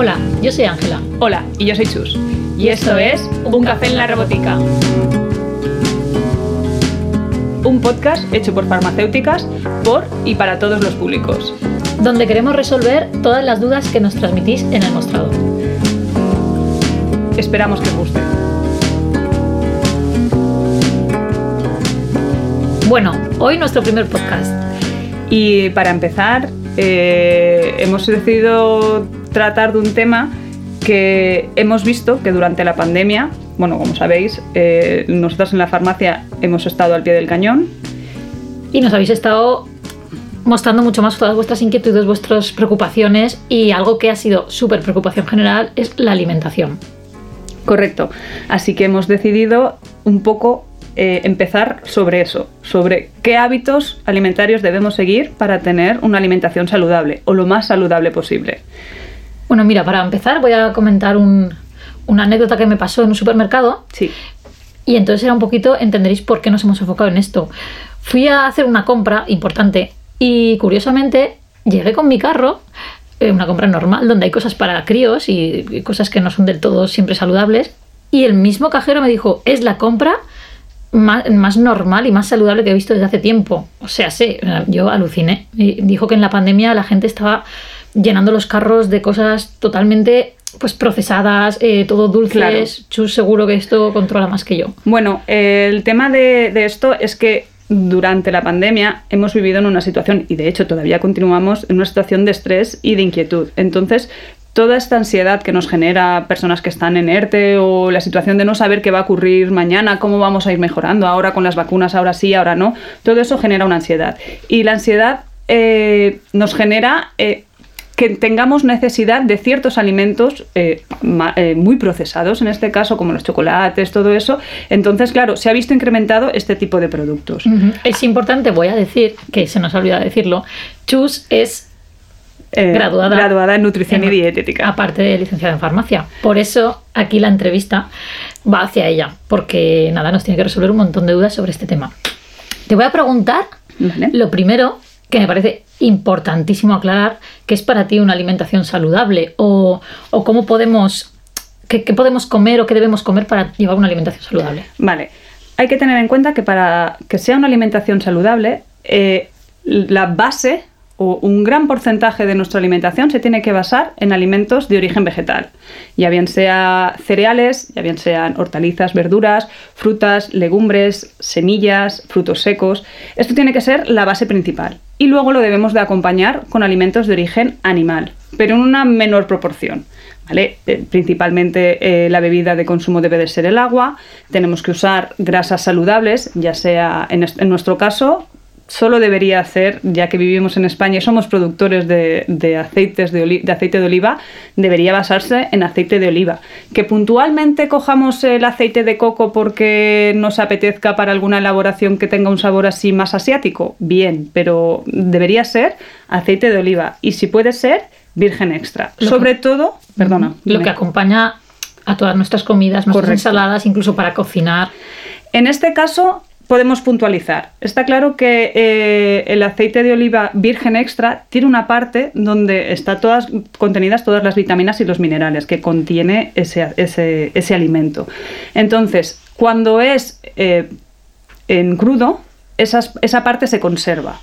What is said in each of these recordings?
Hola, yo soy Ángela. Hola, y yo soy Chus. Y esto es Un Café en la Robótica. Un podcast hecho por farmacéuticas, por y para todos los públicos. Donde queremos resolver todas las dudas que nos transmitís en el mostrador. Esperamos que os guste. Bueno, hoy nuestro primer podcast. Y para empezar, eh, hemos decidido tratar de un tema que hemos visto que durante la pandemia, bueno, como sabéis, eh, nosotros en la farmacia hemos estado al pie del cañón. Y nos habéis estado mostrando mucho más todas vuestras inquietudes, vuestras preocupaciones y algo que ha sido súper preocupación general es la alimentación. Correcto. Así que hemos decidido un poco eh, empezar sobre eso, sobre qué hábitos alimentarios debemos seguir para tener una alimentación saludable o lo más saludable posible. Bueno, mira, para empezar voy a comentar una anécdota que me pasó en un supermercado. Sí. Y entonces era un poquito, entenderéis por qué nos hemos enfocado en esto. Fui a hacer una compra importante y curiosamente llegué con mi carro, eh, una compra normal, donde hay cosas para críos y, y cosas que no son del todo siempre saludables. Y el mismo cajero me dijo, es la compra más, normal y más saludable que he visto desde hace tiempo. O sea, sí, yo aluciné. Y dijo que en la pandemia la gente estaba llenando los carros de cosas totalmente pues procesadas, eh, todo dulces. Chus seguro que esto controla más que yo. Bueno, el tema de, de esto es que durante la pandemia hemos vivido en una situación, y de hecho todavía continuamos, en una situación de estrés y de inquietud. Entonces, toda esta ansiedad que nos genera personas que están en ERTE o la situación de no saber qué va a ocurrir mañana, cómo vamos a ir mejorando, ahora con las vacunas, ahora sí, ahora no, todo eso genera una ansiedad. Y la ansiedad eh, nos genera... Eh, que tengamos necesidad de ciertos alimentos eh, muy procesados, en este caso como los chocolates, todo eso. Entonces, claro, se ha visto incrementado este tipo de productos. Es importante, voy a decir, que se nos ha olvidado decirlo, Chus es eh, graduada, en nutrición y dietética. Aparte de licenciada en farmacia. Por eso aquí la entrevista va hacia ella, porque nada, nos tiene que resolver un montón de dudas sobre este tema. Te voy a preguntar lo primero que me parece importantísimo aclarar, que es para ti una alimentación saludable o, cómo podemos, qué, podemos comer o qué debemos comer para llevar una alimentación saludable. Vale, hay que tener en cuenta que para que sea una alimentación saludable, eh, la base o un gran porcentaje de nuestra alimentación se tiene que basar en alimentos de origen vegetal, ya bien sea cereales, ya bien sean hortalizas, verduras, frutas, legumbres, semillas, frutos secos. Esto tiene que ser la base principal. Y luego lo debemos de acompañar con alimentos de origen animal, pero en una menor proporción. ¿Vale? Eh, principalmente eh, la bebida de consumo debe de ser el agua, tenemos que usar grasas saludables, ya sea en, en nuestro caso solo debería hacer, ya que vivimos en España y somos productores de, aceites de, aceite de oliva, debería basarse en aceite de oliva. Que puntualmente cojamos el aceite de coco porque nos apetezca para alguna elaboración que tenga un sabor así más asiático, bien, pero debería ser aceite de oliva y si puede ser virgen extra. Sobre todo, perdona. Lo que acompaña a todas nuestras comidas, nuestras ensaladas, incluso para cocinar. En este caso, podemos puntualizar. Está claro que eh, el aceite de oliva virgen extra tiene una parte donde están todas contenidas todas las vitaminas y los minerales que contiene ese, ese, alimento. Entonces, cuando es eh, en crudo, esa parte se conserva.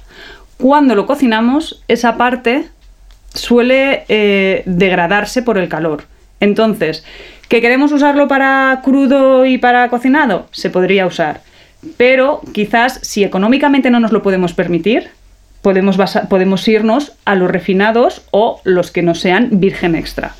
Cuando lo cocinamos, esa parte suele eh, degradarse por el calor. Entonces, ¿que queremos usarlo para crudo y para cocinado? Se podría usar pero quizás si económicamente no nos lo podemos permitir, podemos, podemos irnos a los refinados o los que no sean virgen extra.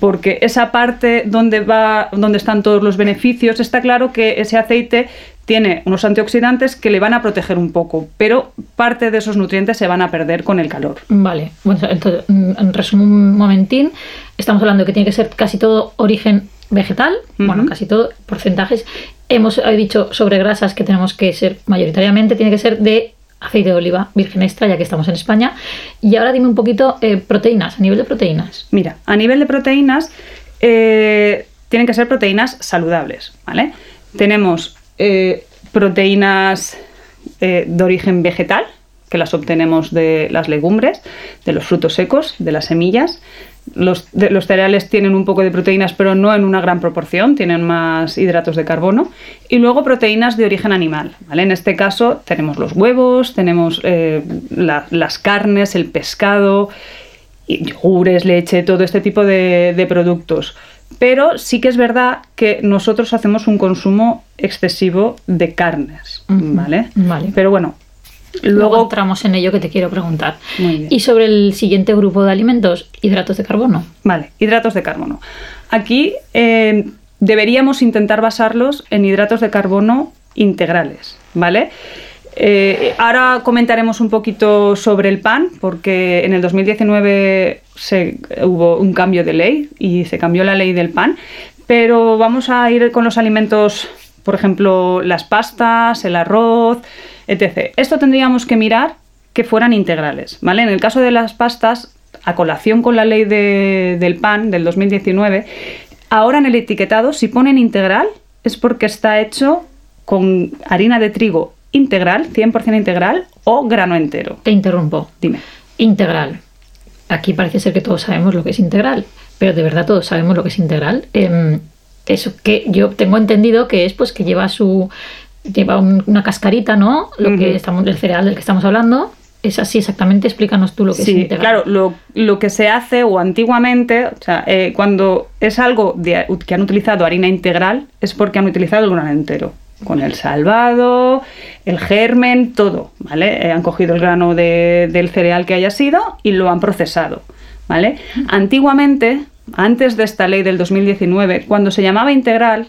Porque esa parte donde, va, donde están todos los beneficios, está claro que ese aceite tiene unos antioxidantes que le van a proteger un poco, pero parte de esos nutrientes se van a perder con el calor. Vale, bueno, entonces, en resumen un momentín, estamos hablando de que tiene que ser casi todo origen vegetal, bueno, casi todo, porcentajes. Hemos dicho sobre grasas que tenemos que ser mayoritariamente, tiene que ser de aceite de oliva virgen extra, ya que estamos en España. Y ahora dime un poquito eh, proteínas, a nivel de proteínas. Mira, a nivel de proteínas, eh, tienen que ser proteínas saludables, ¿vale? Tenemos eh, proteínas de origen vegetal, que las obtenemos de las legumbres, de los frutos secos, de las semillas. Los, de- los cereales tienen un poco de proteínas, pero no en una gran proporción, tienen más hidratos de carbono. Y luego proteínas de origen animal. ¿vale? En este caso tenemos los huevos, tenemos eh, la- las carnes, el pescado, yogures, leche, todo este tipo de, de productos. Pero sí que es verdad que nosotros hacemos un consumo excesivo de carnes, ¿vale? vale. Pero bueno, Luego, luego... entramos en ello que te quiero preguntar. Muy bien. Y sobre el siguiente grupo de alimentos, hidratos de carbono. Vale, hidratos de carbono. Aquí eh, deberíamos intentar basarlos en hidratos de carbono integrales, ¿vale? Eh, ahora comentaremos un poquito sobre el pan, porque en el 2019 se, hubo un cambio de ley y se cambió la ley del pan, pero vamos a ir con los alimentos, por ejemplo, las pastas, el arroz, etc. Esto tendríamos que mirar que fueran integrales, ¿vale? En el caso de las pastas, a colación con la ley de- del pan del 2019, ahora en el etiquetado, si ponen integral, es porque está hecho con harina de trigo integral, 100% integral, o grano entero. Te interrumpo. Dime. Integral. Aquí parece ser que todos sabemos lo que es integral, pero de verdad todos sabemos lo que es integral. Em, eso que yo tengo entendido que es pues que lleva su lleva un- una cascarita, ¿no? Lo que estamos el cereal del que estamos hablando. Es así exactamente, explícanos tú lo que es Sí, integral. claro, lo, lo que se hace o antiguamente, o sea, eh, cuando es algo de- que han utilizado harina integral, es porque han utilizado el grano entero, con el salvado, el germen, todo, ¿vale? Eh, han cogido el grano de- del cereal que haya sido y lo han procesado, ¿vale? Antiguamente, antes de esta ley del 2019, cuando se llamaba integral,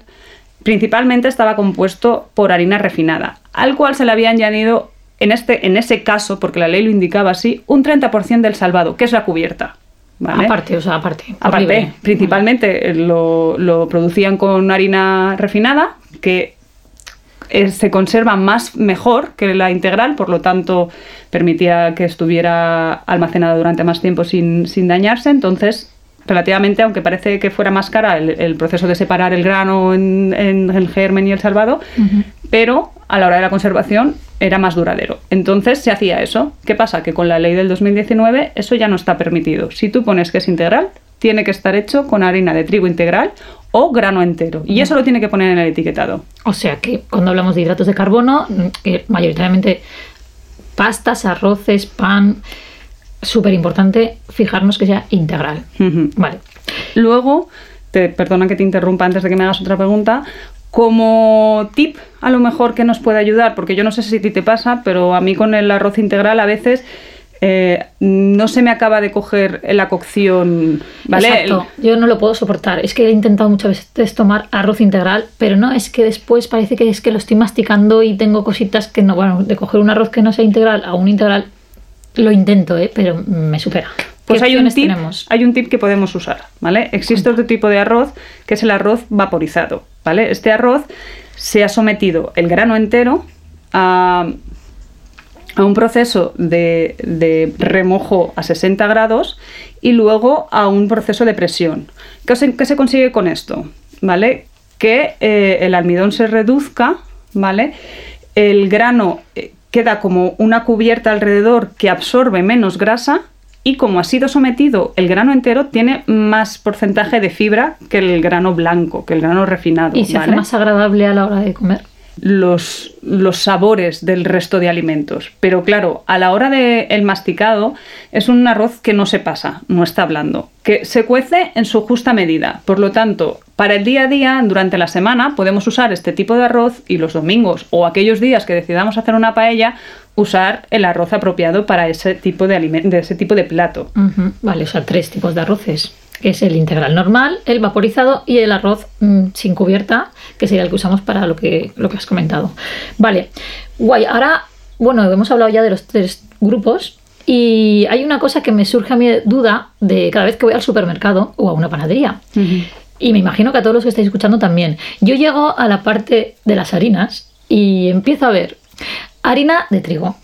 principalmente estaba compuesto por harina refinada, al cual se le había añadido, en, este, en ese caso, porque la ley lo indicaba así, un 30% del salvado, que es la cubierta. ¿vale? Aparte, o sea, aparte. Aparte, libre. principalmente eh, lo, lo producían con harina refinada, que eh, se conserva más mejor que la integral, por lo tanto permitía que estuviera almacenada durante más tiempo sin, sin dañarse. Entonces, relativamente, aunque parece que fuera más cara el, el proceso de separar el grano en, en el germen y el salvado, pero a la hora de la conservación era más duradero. Entonces se hacía eso. ¿Qué pasa? Que con la ley del 2019 eso ya no está permitido. Si tú pones que es integral, tiene que estar hecho con harina de trigo integral o grano entero. Y eso lo tiene que poner en el etiquetado. O sea que cuando hablamos de hidratos de carbono, que mayoritariamente pastas, arroces, pan, súper importante fijarnos que sea integral. Vale. Luego, te, perdona que te interrumpa antes de que me hagas otra pregunta. Como tip, a lo mejor que nos puede ayudar, porque yo no sé si a ti te pasa, pero a mí con el arroz integral a veces eh, no se me acaba de coger la cocción, ¿vale? Exacto. Yo no lo puedo soportar. Es que he intentado muchas veces tomar arroz integral, pero no, es que después parece que es que lo estoy masticando y tengo cositas que no, bueno, de coger un arroz que no sea integral a un integral, lo intento, ¿eh? pero me supera. Pues ¿Qué hay un, tip, tenemos? hay un tip que podemos usar, ¿vale? Existe otro tipo de arroz que es el arroz vaporizado, ¿vale? Este arroz se ha sometido el grano entero a, a un proceso de, de remojo a 60 grados y luego a un proceso de presión. ¿Qué se, qué se consigue con esto? ¿Vale? Que eh, el almidón se reduzca, ¿vale? El grano eh, queda como una cubierta alrededor que absorbe menos grasa y como ha sido sometido el grano entero tiene más porcentaje de fibra que el grano blanco, que el grano refinado. Y se hace más agradable a la hora de comer. Los, los sabores del resto de alimentos. Pero claro, a la hora del el masticado es un arroz que no se pasa, no está blando, que se cuece en su justa medida. Por lo tanto, para el día a día, durante la semana, podemos usar este tipo de arroz y los domingos o aquellos días que decidamos hacer una paella, usar el arroz apropiado para ese tipo de, de ese tipo de plato. Vale, o sea, tres tipos de arroces. Que es el integral normal, el vaporizado y el arroz mm, sin cubierta, que sería el que usamos para lo que, lo que has comentado. Vale, guay. Ahora, bueno, hemos hablado ya de los tres grupos y hay una cosa que me surge a mi duda de cada vez que voy al supermercado o a una panadería. Y me imagino que a todos los que estáis escuchando también. Yo llego a la parte de las harinas y empiezo a ver harina de trigo,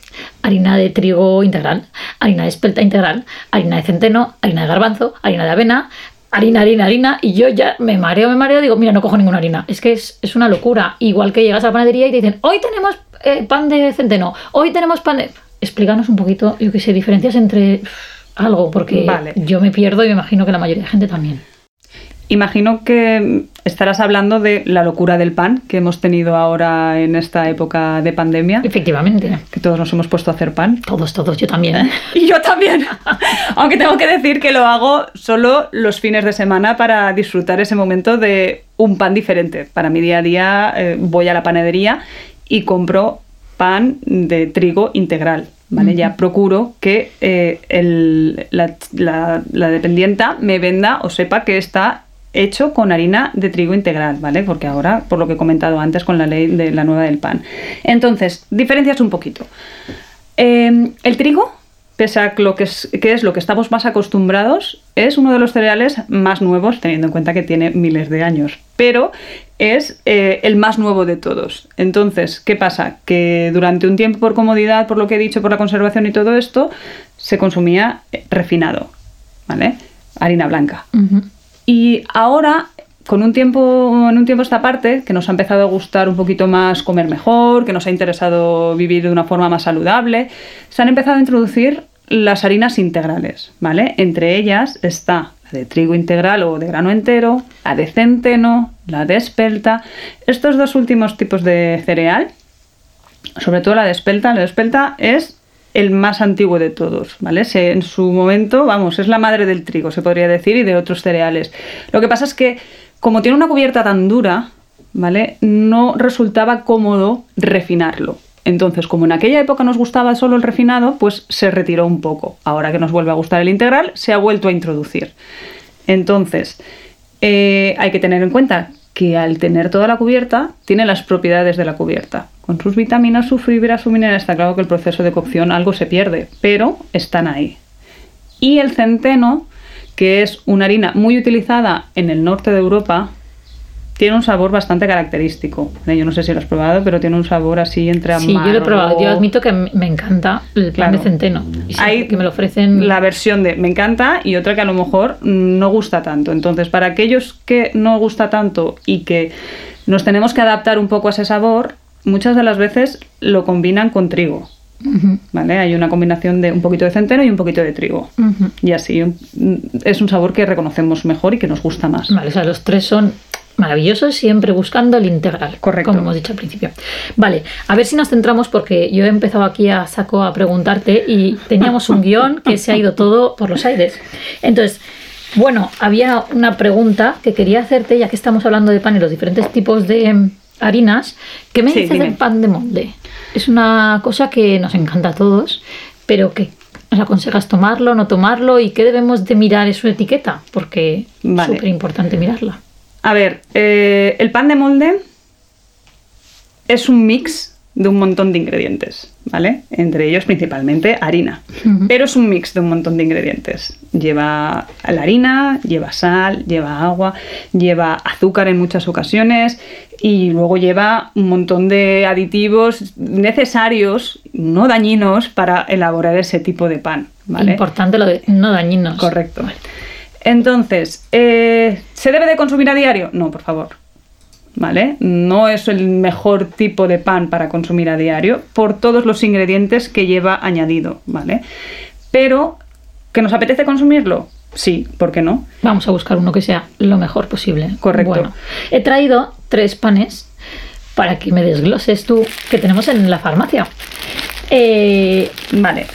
harina de trigo integral, harina de espelta integral, harina de centeno, harina de garbanzo, harina de avena, harina, harina, harina. Y yo ya me mareo, me mareo, digo, mira, no cojo ninguna harina. Es que es, es una locura. Igual que llegas a la panadería y te dicen, hoy tenemos eh, pan de centeno, hoy tenemos pan de... Explícanos un poquito, yo qué sé, diferencias entre algo, porque Vale. yo me pierdo y me imagino que la mayoría de gente también. Imagino que estarás hablando de la locura del pan que hemos tenido ahora en esta época de pandemia, Efectivamente. que todos nos hemos puesto a hacer pan. Todos, todos, yo también. ¿eh? Y yo también. Aunque tengo que decir que lo hago solo los fines de semana para disfrutar ese momento de un pan diferente. Para mi día a día eh, voy a la panadería y compro pan de trigo integral. ¿vale? Ya procuro que eh, el- la, la- la dependienta me venda o sepa que está hecho con harina de trigo integral, ¿vale? Porque ahora, por lo que he comentado antes con la ley de la nueva del pan. Entonces, diferencias un poquito. Eh, el trigo, pese a lo que es, lo que estamos más acostumbrados, es uno de los cereales más nuevos, teniendo en cuenta que tiene miles de años, pero es eh, el más nuevo de todos. Entonces, ¿qué pasa? Que durante un tiempo, por comodidad, por lo que he dicho, por la conservación y todo esto, se consumía refinado, ¿vale? Harina blanca. Y ahora, con un tiempo, en un tiempo esta parte, que nos ha empezado a gustar un poquito más comer mejor, que nos ha interesado vivir de una forma más saludable, se han empezado a introducir las harinas integrales, ¿vale? Entre ellas está la de trigo integral o de grano entero, la de centeno, la de espelta. Estos dos últimos tipos de cereal, sobre todo la de espelta, la de espelta es el más antiguo de todos, ¿vale? En su momento, vamos, es la madre del trigo, se podría decir, y de otros cereales. Lo que pasa es que, como tiene una cubierta tan dura, ¿vale? No resultaba cómodo refinarlo. Entonces, como en aquella época nos gustaba solo el refinado, pues se retiró un poco. Ahora que nos vuelve a gustar el integral, se ha vuelto a introducir. Entonces, eh, hay que tener en cuenta que al tener toda la cubierta, tiene las propiedades de la cubierta. Con sus vitaminas, su fibra, su mineral, está claro que el proceso de cocción algo se pierde, pero están ahí. Y el centeno, que es una harina muy utilizada en el norte de Europa, tiene un sabor bastante característico. Yo no sé si lo has probado, pero tiene un sabor así entre Sí, yo lo he probado. Yo amargo. admito que me encanta el pan Claro. de centeno. Y Hay que me lo ofrecen. la versión de me encanta y otra que a lo mejor no gusta tanto. Entonces, para aquellos que no gusta tanto y que nos tenemos que adaptar un poco a ese sabor, muchas de las veces lo combinan con trigo. ¿Vale? Hay una combinación de un poquito de centeno y un poquito de trigo. Y así es un sabor que reconocemos mejor y que nos gusta más. Vale, o sea, los tres son maravillosos, siempre buscando el integral. Correcto. Como hemos dicho al principio. Vale, a ver si nos centramos, porque yo he empezado aquí a saco a preguntarte y teníamos un guion que se ha ido todo por los aires. Entonces, bueno, había una pregunta que quería hacerte, ya que estamos hablando de pan y los diferentes tipos de harinas. ¿Qué me Sí, dices dime. del pan de molde? Es una cosa que nos encanta a todos, pero que nos aconsejas tomarlo, no tomarlo y qué debemos de mirar en su etiqueta, porque Vale. es súper importante mirarla. A ver, eh, el pan de molde es un mix de un montón de ingredientes, ¿vale? Entre ellos principalmente harina. Pero es un mix de un montón de ingredientes. Lleva la harina, lleva sal, lleva agua, lleva azúcar en muchas ocasiones y luego lleva un montón de aditivos necesarios, no dañinos, para elaborar ese tipo de pan, ¿vale? Importante lo de no dañinos. Correcto. Entonces, eh, ¿se debe de consumir a diario? No, por favor. ¿Vale? No es el mejor tipo de pan para consumir a diario por todos los ingredientes que lleva añadido, ¿vale? Pero, ¿que nos apetece consumirlo? Sí, ¿por qué no? Vamos a buscar uno que sea lo mejor posible. Correcto. Bueno, he traído tres panes para que me desgloses tú que tenemos en la farmacia. Eh, Vale.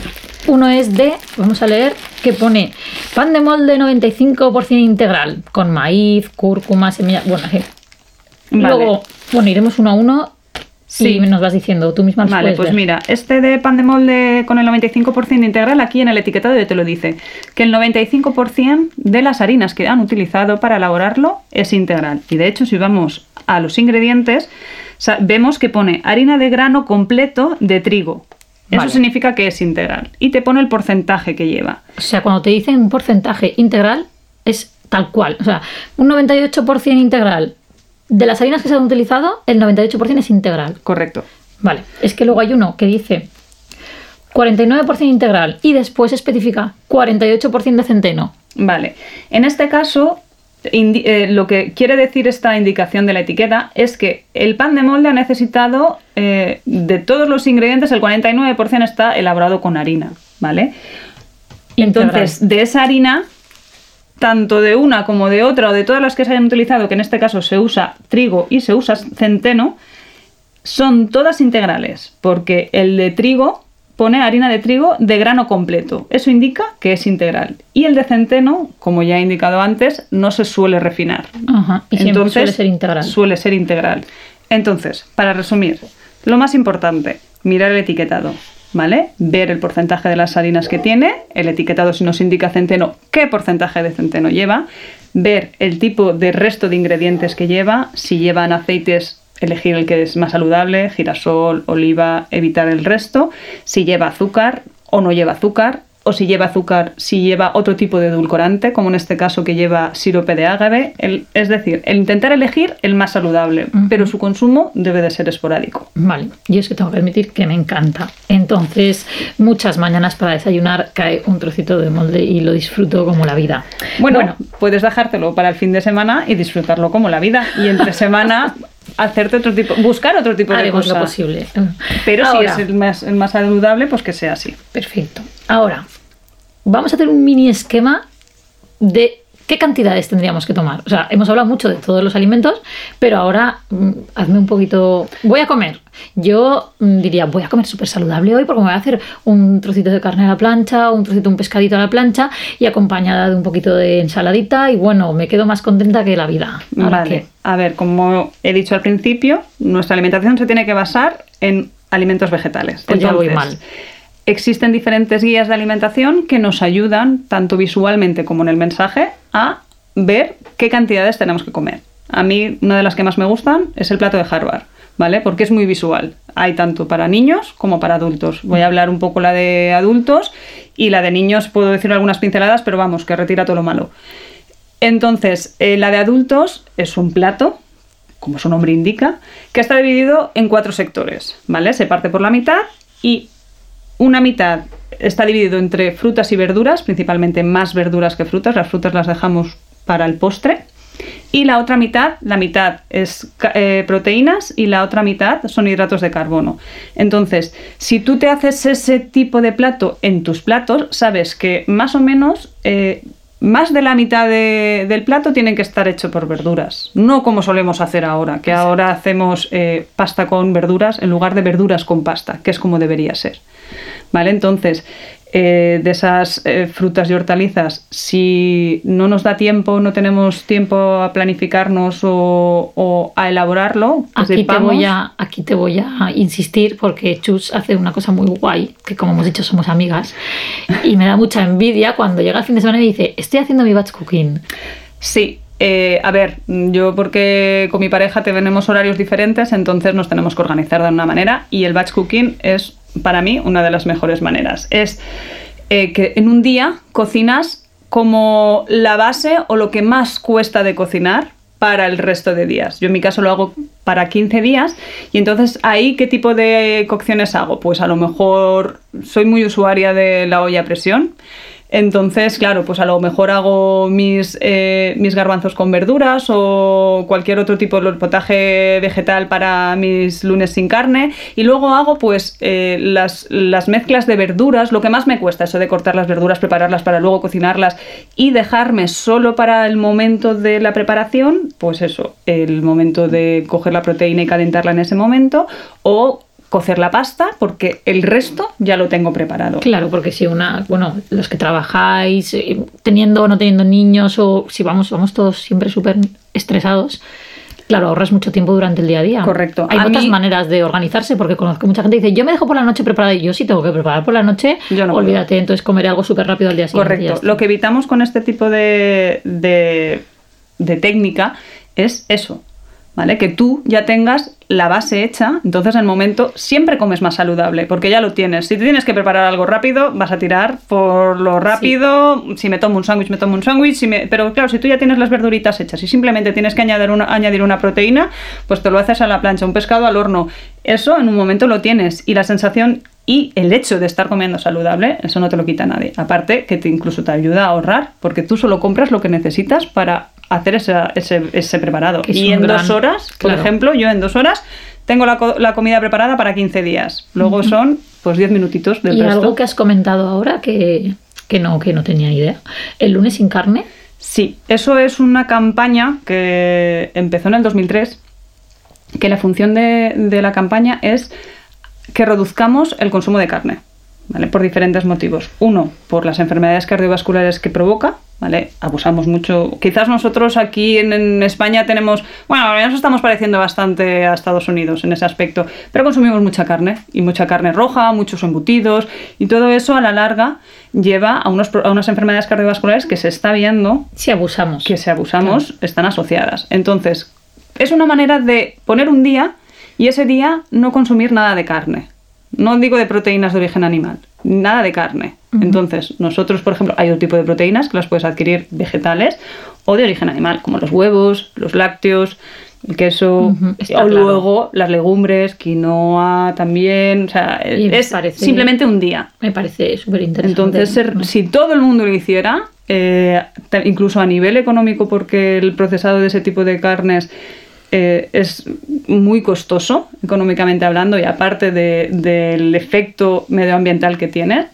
uno es de, vamos a leer, que pone pan de molde 95% integral, con maíz, cúrcuma, semilla. Bueno. Vale. Luego, bueno, iremos uno a uno Sí. y nos vas diciendo, tú misma Vale, pues ver. mira, este de pan de molde con el 95% integral, aquí en el etiquetado ya te lo dice, que el 95% de las harinas que han utilizado para elaborarlo es integral. Y de hecho, si vamos a los ingredientes, vemos que pone harina de grano completo de trigo. Eso Vale. significa que es integral. Y te pone el porcentaje que lleva. O sea, cuando te dicen un porcentaje integral, es tal cual. O sea, un 98% integral. De las harinas que se han utilizado, el 98% es integral. Correcto. Vale. Es que luego hay uno que dice 49% integral y después especifica 48% de centeno. Vale. En este caso, eh, lo que quiere decir esta indicación de la etiqueta es que el pan de molde ha necesitado eh, de todos los ingredientes, el 49% está elaborado con harina, ¿vale? Entonces, de esa harina, tanto de una como de otra o de todas las que se hayan utilizado, que en este caso se usa trigo y se usa centeno, son todas integrales, porque el de trigo pone harina de trigo de grano completo. Eso indica que es integral. Y el de centeno, como ya he indicado antes, no se suele refinar. Ajá, y siempre suele ser integral. Suele ser integral. Entonces, para resumir, lo más importante, mirar el etiquetado. ¿Vale? Ver el porcentaje de las harinas que tiene, el etiquetado si nos indica centeno, qué porcentaje de centeno lleva, ver el tipo de resto de ingredientes que lleva, si llevan aceites elegir el que es más saludable, girasol, oliva, evitar el resto, si lleva azúcar o no lleva azúcar, o si lleva azúcar, si lleva otro tipo de edulcorante, como en este caso que lleva sirope de ágave. es decir, el intentar elegir el más saludable, pero su consumo debe de ser esporádico. Vale, y es que tengo que admitir que me encanta. Entonces, muchas mañanas para desayunar cae un trocito de molde y lo disfruto como la vida. Bueno, bueno puedes dejártelo para el fin de semana y disfrutarlo como la vida. Y entre semana hacerte otro tipo, buscar otro tipo de cosas. lo posible. Pero si es el más, el más saludable, pues que sea así. Perfecto. Ahora, vamos a hacer un mini esquema de ¿qué cantidades tendríamos que tomar? O sea, hemos hablado mucho de todos los alimentos, pero ahora mm, hazme un poquito. Voy a comer. Yo mm, diría, voy a comer súper saludable hoy porque me voy a hacer un trocito de carne a la plancha, un trocito, un pescadito a la plancha y acompañada de un poquito de ensaladita y bueno, me quedo más contenta que la vida. vale. A ver, como he dicho al principio, nuestra alimentación se tiene que basar en alimentos vegetales. Pues ya voy mal. Existen diferentes guías de alimentación que nos ayudan, tanto visualmente como en el mensaje, a ver qué cantidades tenemos que comer. A mí, una de las que más me gustan es el plato de Harvard, ¿vale? Porque es muy visual. Hay tanto para niños como para adultos. Voy a hablar un poco la de adultos y la de niños puedo decir algunas pinceladas, pero vamos, que retira todo lo malo. Entonces, eh, la de adultos es un plato, como su nombre indica, que está dividido en cuatro sectores, ¿vale? Se parte por la mitad y una mitad está dividido entre frutas y verduras, principalmente más verduras que frutas. Las frutas las dejamos para el postre. Y la otra mitad, la mitad es eh, proteínas y la otra mitad son hidratos de carbono. Entonces, si tú te haces ese tipo de plato en tus platos, sabes que más o menos eh, más de la mitad del plato tienen que estar hecho por verduras. No como solemos hacer ahora, que ahora hacemos eh, pasta con verduras en lugar de verduras con pasta, que es como debería ser. ¿Vale? Entonces, eh, de esas eh, frutas y hortalizas, si no nos da tiempo, no tenemos tiempo a planificarnos o, a elaborarlo, pues aquí, te voy a, aquí te voy a insistir porque Chus hace una cosa muy guay, que como hemos dicho somos amigas, y me da mucha envidia cuando llega el fin de semana y dice, estoy haciendo mi batch cooking. Sí, eh, a ver, yo porque con mi pareja tenemos horarios diferentes, entonces nos tenemos que organizar de una manera y el batch cooking es para mí una de las mejores maneras. Es eh, que en un día cocinas como la base o lo que más cuesta de cocinar para el resto de días. Yo en mi caso lo hago para 15 días y entonces ahí qué tipo de cocciones hago? Pues a lo mejor soy muy usuaria de la olla a presión entonces, claro, pues a lo mejor hago mis, eh, mis garbanzos con verduras o cualquier otro tipo de potaje vegetal para mis lunes sin carne. Y luego hago pues eh, las, las mezclas de verduras, lo que más me cuesta, eso de cortar las verduras, prepararlas para luego cocinarlas y dejarme solo para el momento de la preparación, pues eso, el momento de coger la proteína y calentarla en ese momento o cocer la pasta porque el resto ya lo tengo preparado. Claro, porque si una, bueno, los que trabajáis eh, teniendo o no teniendo niños o si vamos, vamos todos siempre súper estresados, Claro, ahorras mucho tiempo durante el día a día. Correcto. Hay muchas maneras de organizarse porque conozco mucha gente que dice, yo me dejo por la noche preparada y yo sí tengo que preparar por la noche, yo no olvídate, entonces comeré algo súper rápido al día siguiente. Correcto. Lo que evitamos con este tipo de, de, de técnica es eso, ¿vale? Que tú ya tengas la base hecha, entonces en el momento siempre comes más saludable, porque ya lo tienes. Si te tienes que preparar algo rápido, vas a tirar por lo rápido. Si me tomo un sándwich, me tomo un sándwich. Pero claro, si tú ya tienes las verduritas hechas y simplemente tienes que añadir una, añadir una proteína, pues te lo haces a la plancha, un pescado al horno. Eso en un momento lo tienes y la sensación y el hecho de estar comiendo saludable, eso no te lo quita nadie. Aparte que te incluso te ayuda a ahorrar, porque tú solo compras lo que necesitas para hacer ese, ese, preparado. Y en dos horas, por ejemplo, yo en dos horas tengo la, comida preparada para 15 días. Luego son pues 10 minutitos del ¿Y algo que has comentado ahora que, que no, que no tenía idea. ¿El lunes sin carne? Sí, eso es una campaña que empezó en el 2003, que la función de, de la campaña es que reduzcamos el consumo de carne. ¿vale? Por diferentes motivos. Uno, por las enfermedades cardiovasculares que provoca, ¿vale? Abusamos mucho. Quizás nosotros aquí en, en España tenemos, bueno, nos estamos pareciendo bastante a Estados Unidos en ese aspecto, pero consumimos mucha carne, y mucha carne roja, muchos embutidos, y todo eso a la larga lleva a, unos, a unas enfermedades cardiovasculares que se está viendo Si abusamos. que si abusamos están asociadas. Entonces, es una manera de poner un día y ese día no consumir nada de carne. No digo de proteínas de origen animal, nada de carne. Entonces, nosotros, por ejemplo, hay otro tipo de proteínas que las puedes adquirir vegetales o de origen animal, como los huevos, los lácteos, el queso, o claro. luego las legumbres, quinoa también. O sea, es parece- simplemente un día. Me parece súper interesante. Entonces, ser- si todo el mundo lo hiciera, eh, incluso a nivel económico, porque el procesado de ese tipo de carnes eh, es muy costoso, económicamente hablando, y aparte de- del efecto medioambiental que tiene,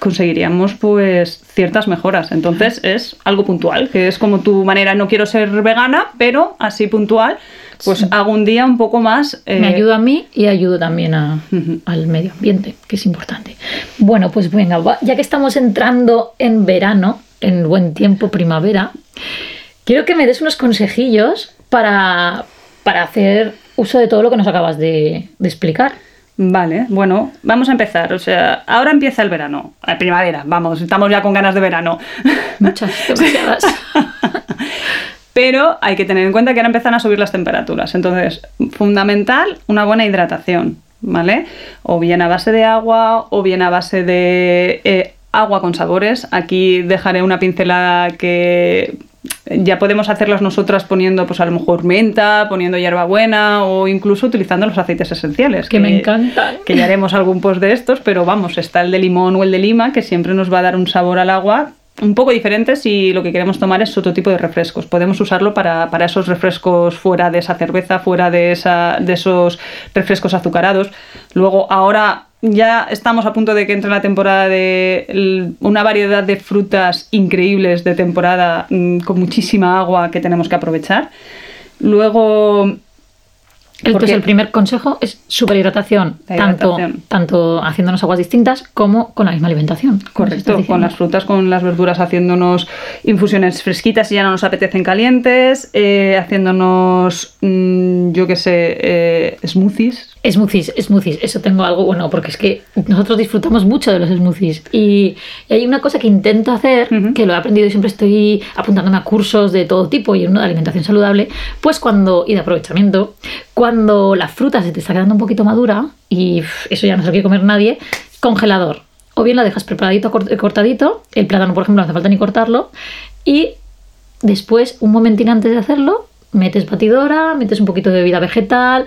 conseguiríamos pues ciertas mejoras. Entonces es algo puntual, que es como tu manera, no quiero ser vegana, pero así puntual, pues hago un día un poco más... eh, Me ayuda a mí y ayudo también a- al medio ambiente, que es importante. Bueno, pues venga, ya que estamos entrando en verano, en buen tiempo, primavera, quiero que me des unos consejillos para, para hacer uso de todo lo que nos acabas de, de explicar. Vale, bueno, vamos a empezar. O sea, ahora empieza el verano, la primavera, vamos, estamos ya con ganas de verano. Muchas, demasiadas. Pero hay que tener en cuenta que ahora empiezan a subir las temperaturas. Entonces, fundamental, una buena hidratación, ¿vale? O bien a base de agua, o bien a base de eh, agua con sabores. Aquí dejaré una pincelada que ya podemos hacerlas nosotras poniendo, pues a lo mejor menta, poniendo hierbabuena o incluso utilizando los aceites esenciales. Que me encantan. Que ya haremos algún post de estos, pero vamos, está el de limón o el de lima, que siempre nos va a dar un sabor al agua un poco diferente si lo que queremos tomar es otro tipo de refrescos. Podemos usarlo para, para esos refrescos fuera de esa cerveza, fuera de, esa, de esos refrescos azucarados. Luego, ahora ya estamos a punto de que entre la temporada de una variedad de frutas increíbles de temporada mm, con muchísima agua que tenemos que aprovechar. Luego, Entonces, el primer consejo es superhidratación, tanto, tanto haciéndonos aguas distintas como con la misma alimentación. Correcto, con las frutas, con las verduras, haciéndonos infusiones fresquitas si ya no nos apetecen calientes, eh, haciéndonos, mm, yo qué sé, eh, smoothies. Smoothies, smoothies, eso tengo algo bueno, porque es que nosotros disfrutamos mucho de los smoothies. Y, y hay una cosa que intento hacer, que lo he aprendido y siempre estoy apuntándome a cursos de todo tipo y uno de alimentación saludable, pues cuando, y de aprovechamiento, cuando la fruta se te está quedando un poquito madura, y eso ya no se lo quiere comer nadie, congelador. O bien la dejas preparadito, cort- cortadito, el plátano, por ejemplo, no hace falta ni cortarlo, y después, un momentín antes de hacerlo, metes batidora, metes un poquito de bebida vegetal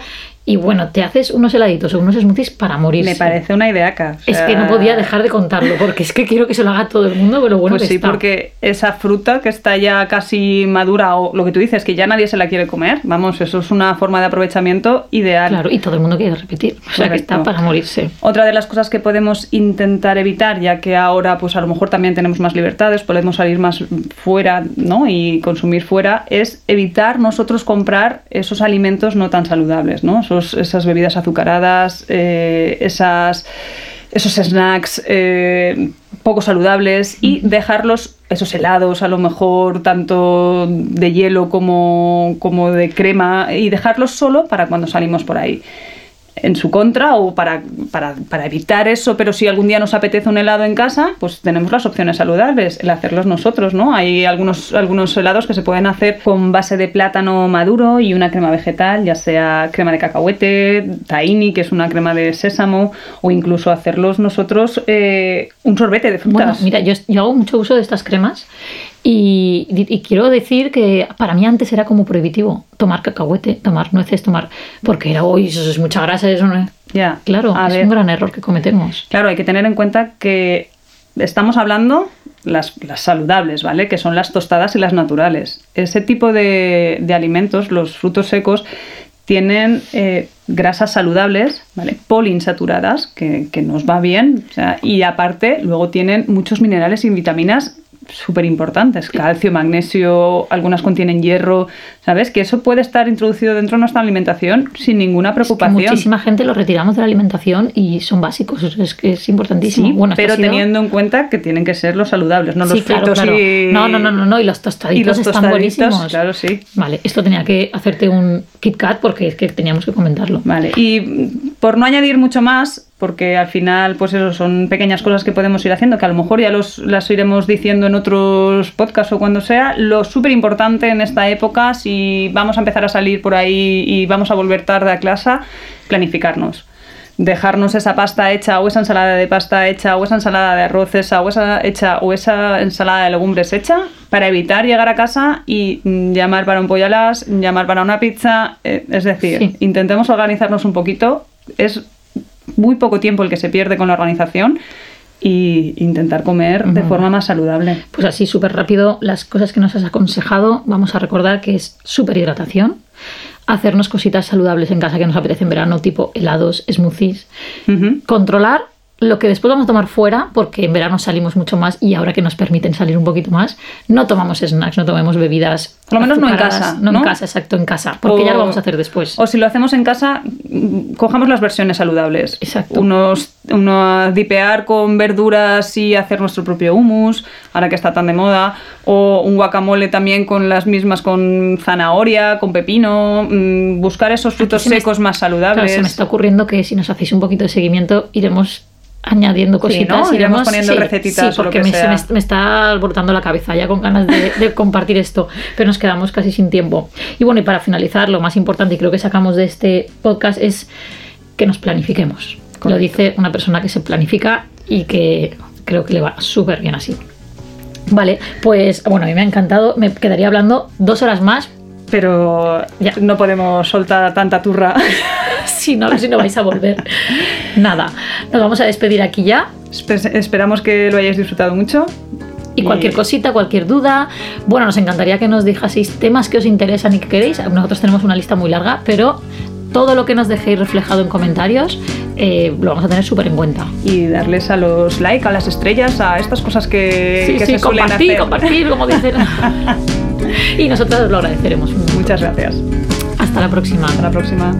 y bueno, te haces unos heladitos o unos smoothies para morirse. Me parece una ideaca. o Es que no podía dejar de contarlo porque es que quiero que se lo haga todo el mundo, pero bueno Pues que sí, está. porque esa fruta que está ya casi madura o lo que tú dices, que ya nadie se la quiere comer, vamos, eso es una forma de aprovechamiento ideal. Claro, y todo el mundo quiere repetir. O sea que está para morirse. Otra de las cosas que podemos intentar evitar, ya que ahora pues a lo mejor también tenemos más libertades, podemos salir más fuera ¿no? y consumir fuera, es evitar nosotros comprar esos alimentos no tan saludables, ¿no? Esos- esas bebidas azucaradas, eh, esas, esos snacks eh, poco saludables y dejarlos, esos helados a lo mejor tanto de hielo como, como de crema, y dejarlos solo para cuando salimos por ahí en su contra o para, para, para evitar eso, pero si algún día nos apetece un helado en casa, pues tenemos las opciones saludables, el hacerlos nosotros, ¿no? Hay algunos, algunos helados que se pueden hacer con base de plátano maduro y una crema vegetal, ya sea crema de cacahuete, tahini, que es una crema de sésamo, o incluso hacerlos nosotros eh, un sorbete de frutas. Mira, yo hago mucho uso de estas cremas y, y quiero decir que para mí antes era como prohibitivo tomar cacahuete, tomar nueces, tomar. Porque era, uy, eso es mucha grasa, eso no es. ya, Claro, a es ver. un gran error que cometemos. Claro, hay que tener en cuenta que estamos hablando las, las saludables, ¿vale? Que son las tostadas y las naturales. Ese tipo de, de alimentos, los frutos secos, tienen eh, grasas saludables, ¿vale? poliinsaturadas, que, que nos va bien, o sea, y aparte luego tienen muchos minerales y vitaminas súper importantes, calcio, magnesio, algunas contienen hierro, ¿sabes? Que eso puede estar introducido dentro de nuestra alimentación sin ninguna preocupación. Es que muchísima gente lo retiramos de la alimentación y son básicos, es que es importantísimo. Sí, bueno, pero sido- teniendo en cuenta que tienen que ser los saludables, no los Sí, claro, fritos claro. y... No, no, no, no, no, y los tostaditos y los están tostaditos, buenísimos. claro, sí. Vale, esto tenía que hacerte un Kit Kat porque es que teníamos que comentarlo. Vale, y por no añadir mucho más, porque al final, pues eso, son pequeñas cosas que podemos ir haciendo, que a lo mejor ya los, las iremos diciendo en otros podcasts o cuando sea, lo súper importante en esta época, si vamos a empezar a salir por ahí y vamos a volver tarde a clase, planificarnos. Dejarnos esa pasta hecha o esa ensalada de pasta hecha o esa ensalada de arroz hecha o esa, hecha, o esa ensalada de legumbres hecha para evitar llegar a casa y mm, llamar para un pollo llamar para una pizza. eh, es decir, Sí. intentemos organizarnos un poquito. Es muy poco tiempo el que se pierde con la organización y intentar comer de forma más saludable. Pues así, súper rápido, las cosas que nos has aconsejado, vamos a recordar que es súper hidratación, hacernos cositas saludables en casa que nos apetece en verano, tipo helados, smoothies, controlar lo que después vamos a tomar fuera, porque en verano salimos mucho más y ahora que nos permiten salir un poquito más, no tomamos snacks, no tomemos bebidas. Por lo menos no en casa, No, ¿no? en casa, exacto, en casa, porque O- ya lo vamos a hacer después. O si lo hacemos en casa, cojamos las versiones saludables. Exacto. Unos, uno dipear con verduras y hacer nuestro propio hummus, ahora que está tan de moda. O un guacamole también con las mismas, con zanahoria, con pepino. mm, Buscar esos frutos se me- secos más Claro, saludables. se me está ocurriendo que si nos hacéis un poquito de seguimiento, iremos añadiendo cositas. ¿no? Iremos poniendo recetitas Sí, o lo porque que me, se sea. me, est- me está alborotando la cabeza ya con ganas de, de compartir esto, pero nos quedamos casi sin tiempo. Y bueno, y para finalizar, lo más importante y creo que sacamos de este podcast es que nos planifiquemos. Lo Correcto. dice una persona que se planifica y que creo que le va súper bien así. Vale, pues bueno, a mí me ha encantado. Me quedaría hablando dos horas más, Pero Ya. no podemos soltar tanta turra. si no, si no vais a volver. Nada, nos vamos a despedir aquí ya. Espe- Esperamos que lo hayáis disfrutado mucho. Y cualquier cosita, cualquier duda, bueno, nos encantaría que nos dejaseis temas que os interesan y que queréis. Nosotros tenemos una lista muy larga, pero todo lo que nos dejéis reflejado en comentarios eh, lo vamos a tener súper en cuenta. Y darles a los like, a las estrellas, a estas cosas que, Sí, que sí, se suelen compartir, hacer. compartir, como dicen. y nosotros os lo agradeceremos. Muchas gracias. Hasta la próxima. Hasta la próxima.